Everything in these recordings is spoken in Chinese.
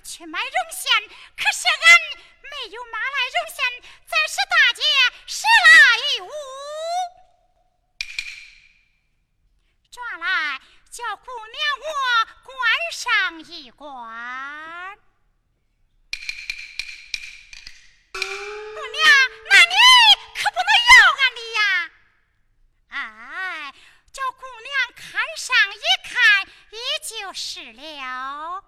去买绒线，可是俺没有马来绒线，再是大街十来五，转来叫姑娘我关上一关。姑娘，那你可不能要俺的呀！哎，叫姑娘看上一看，也就是了。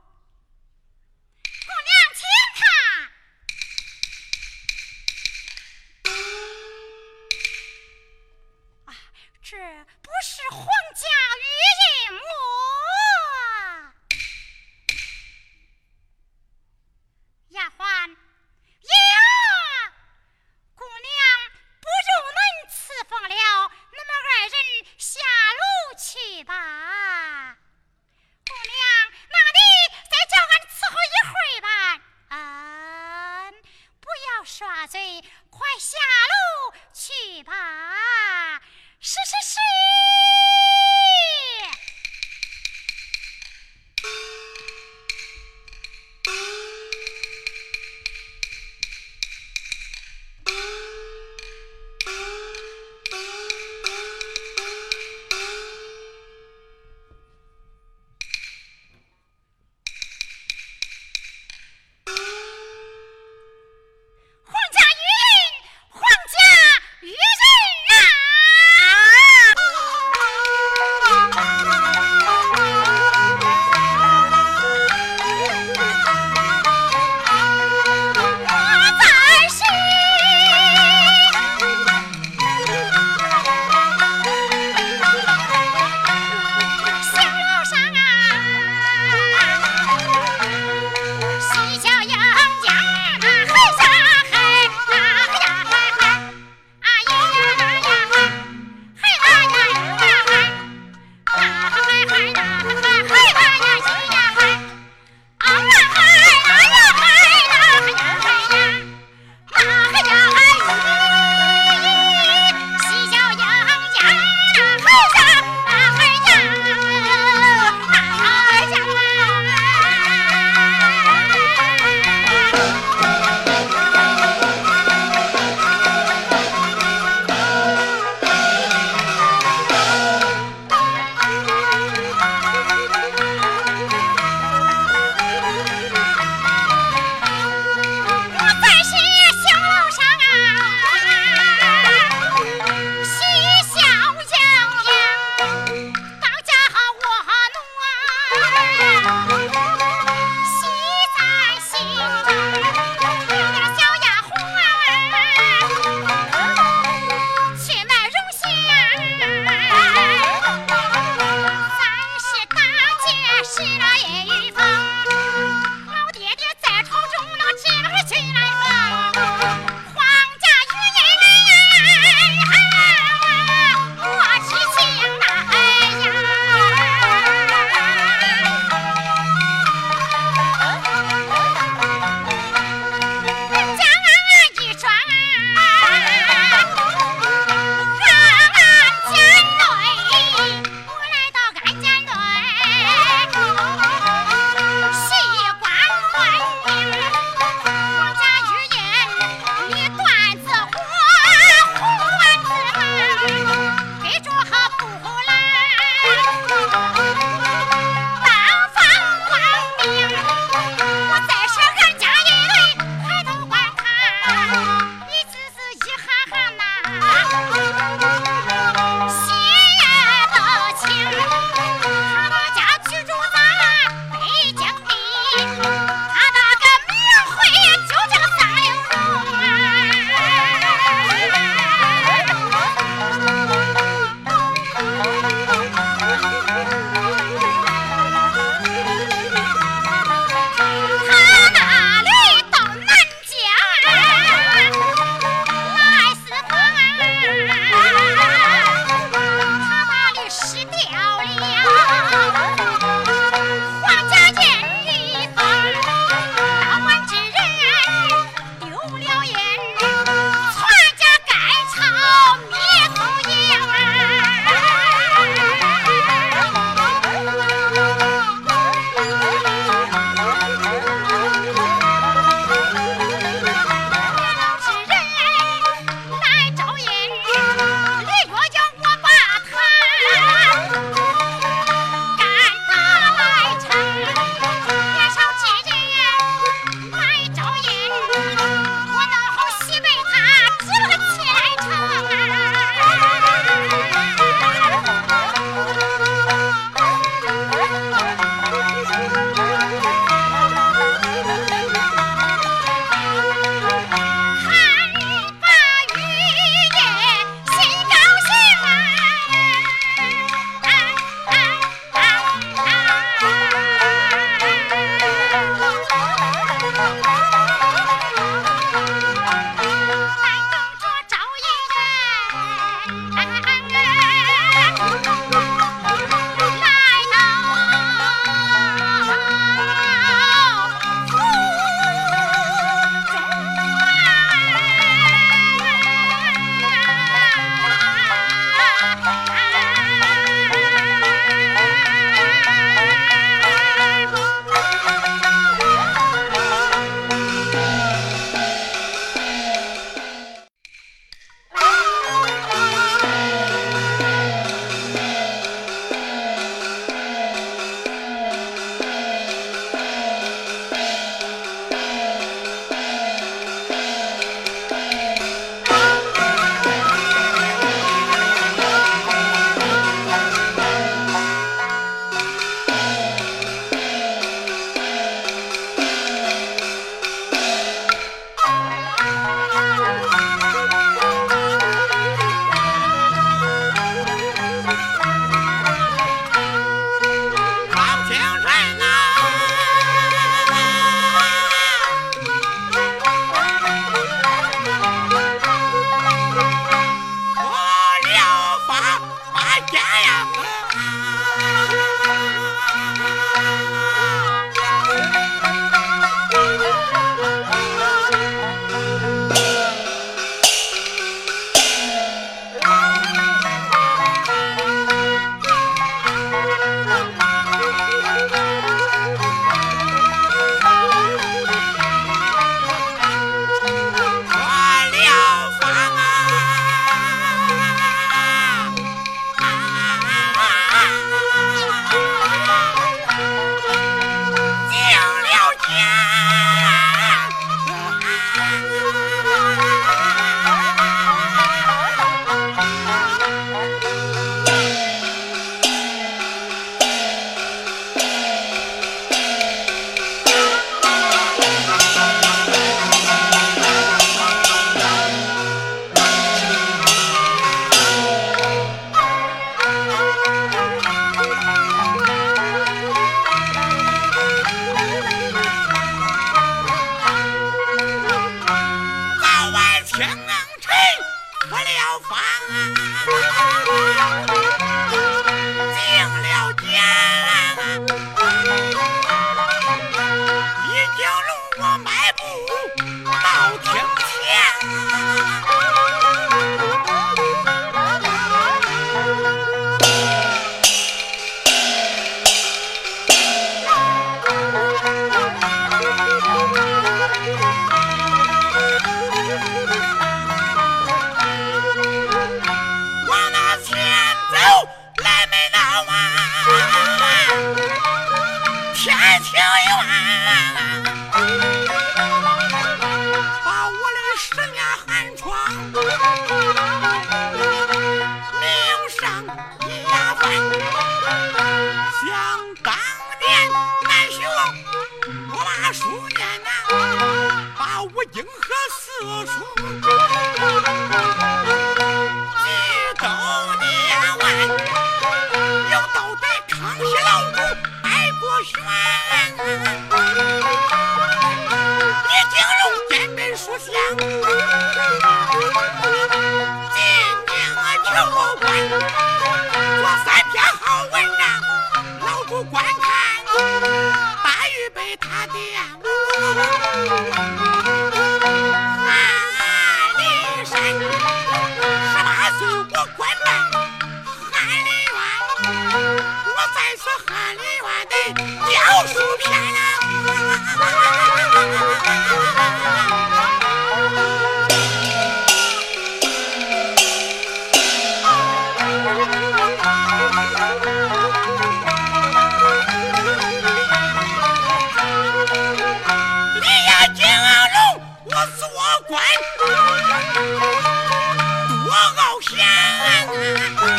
上人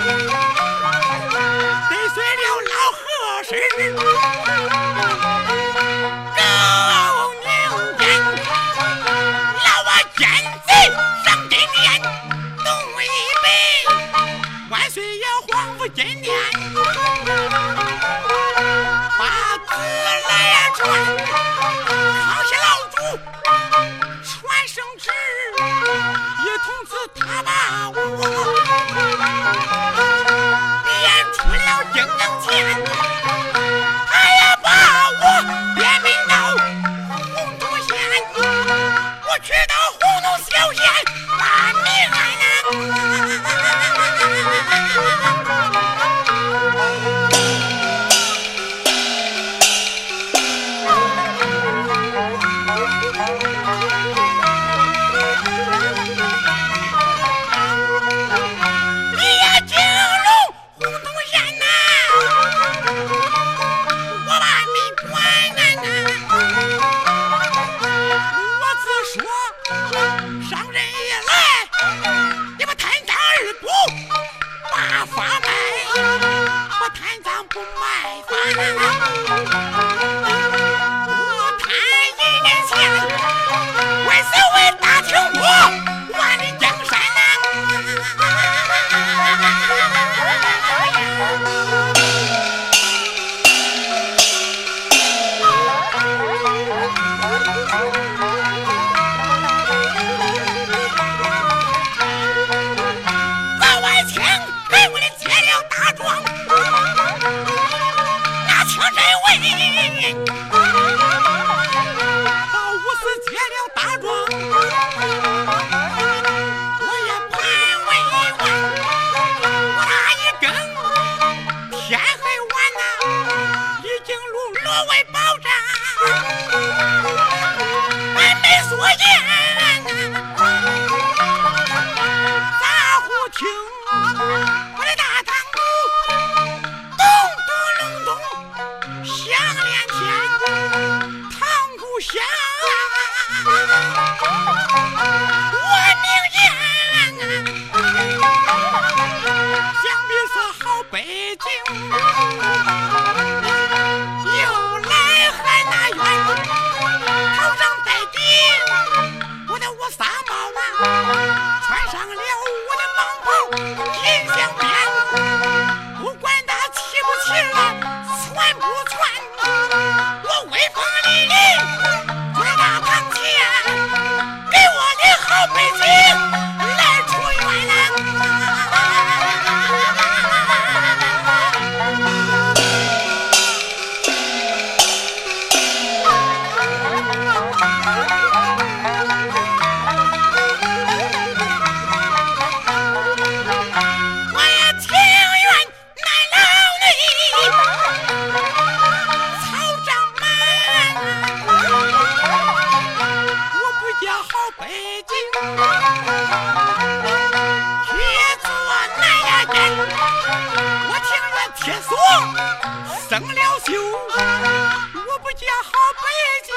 铁锁难压根我听愿铁锁生了锈我不见好白金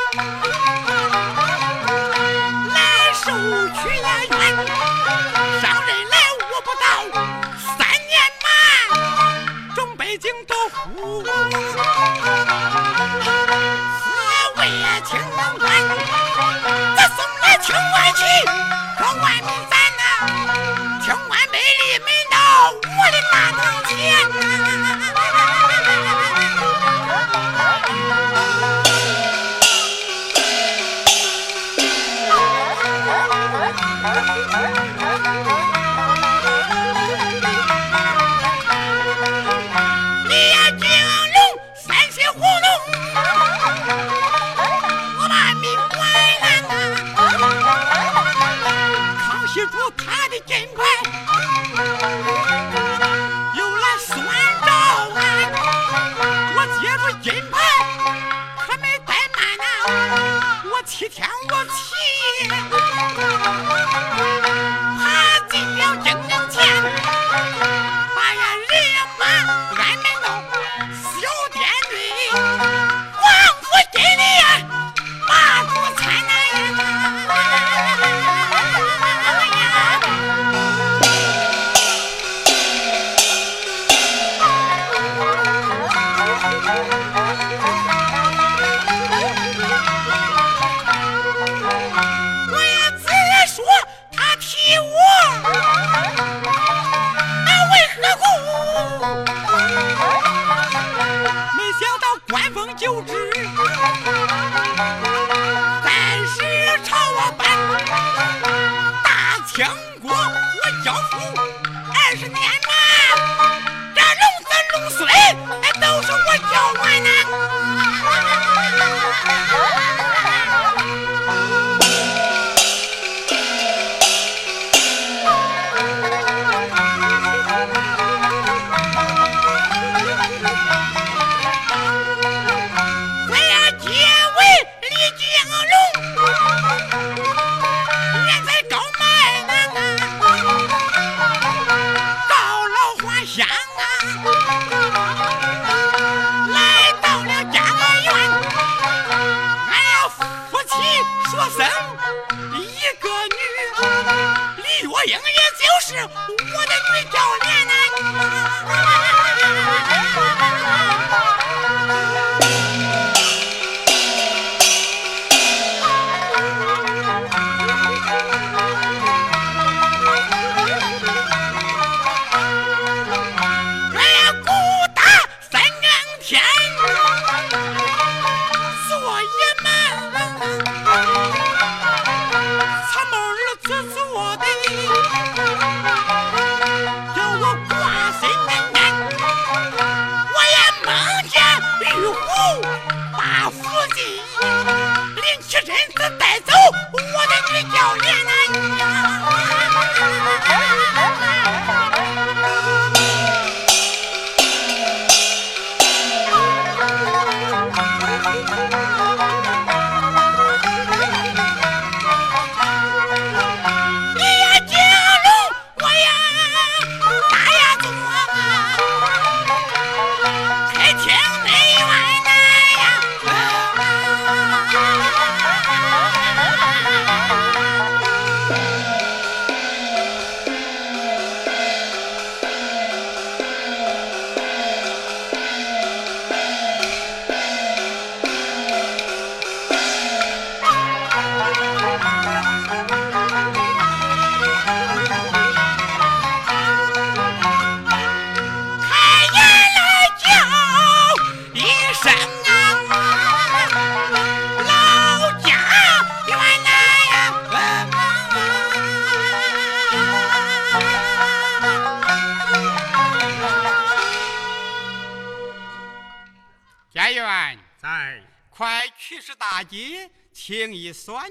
人子带走我的女教练呐、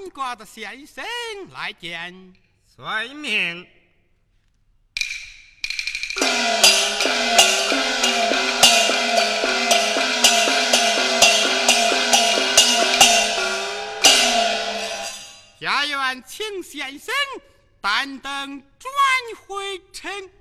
瓜的先生来见，随命。下院请先生，担灯转回臣。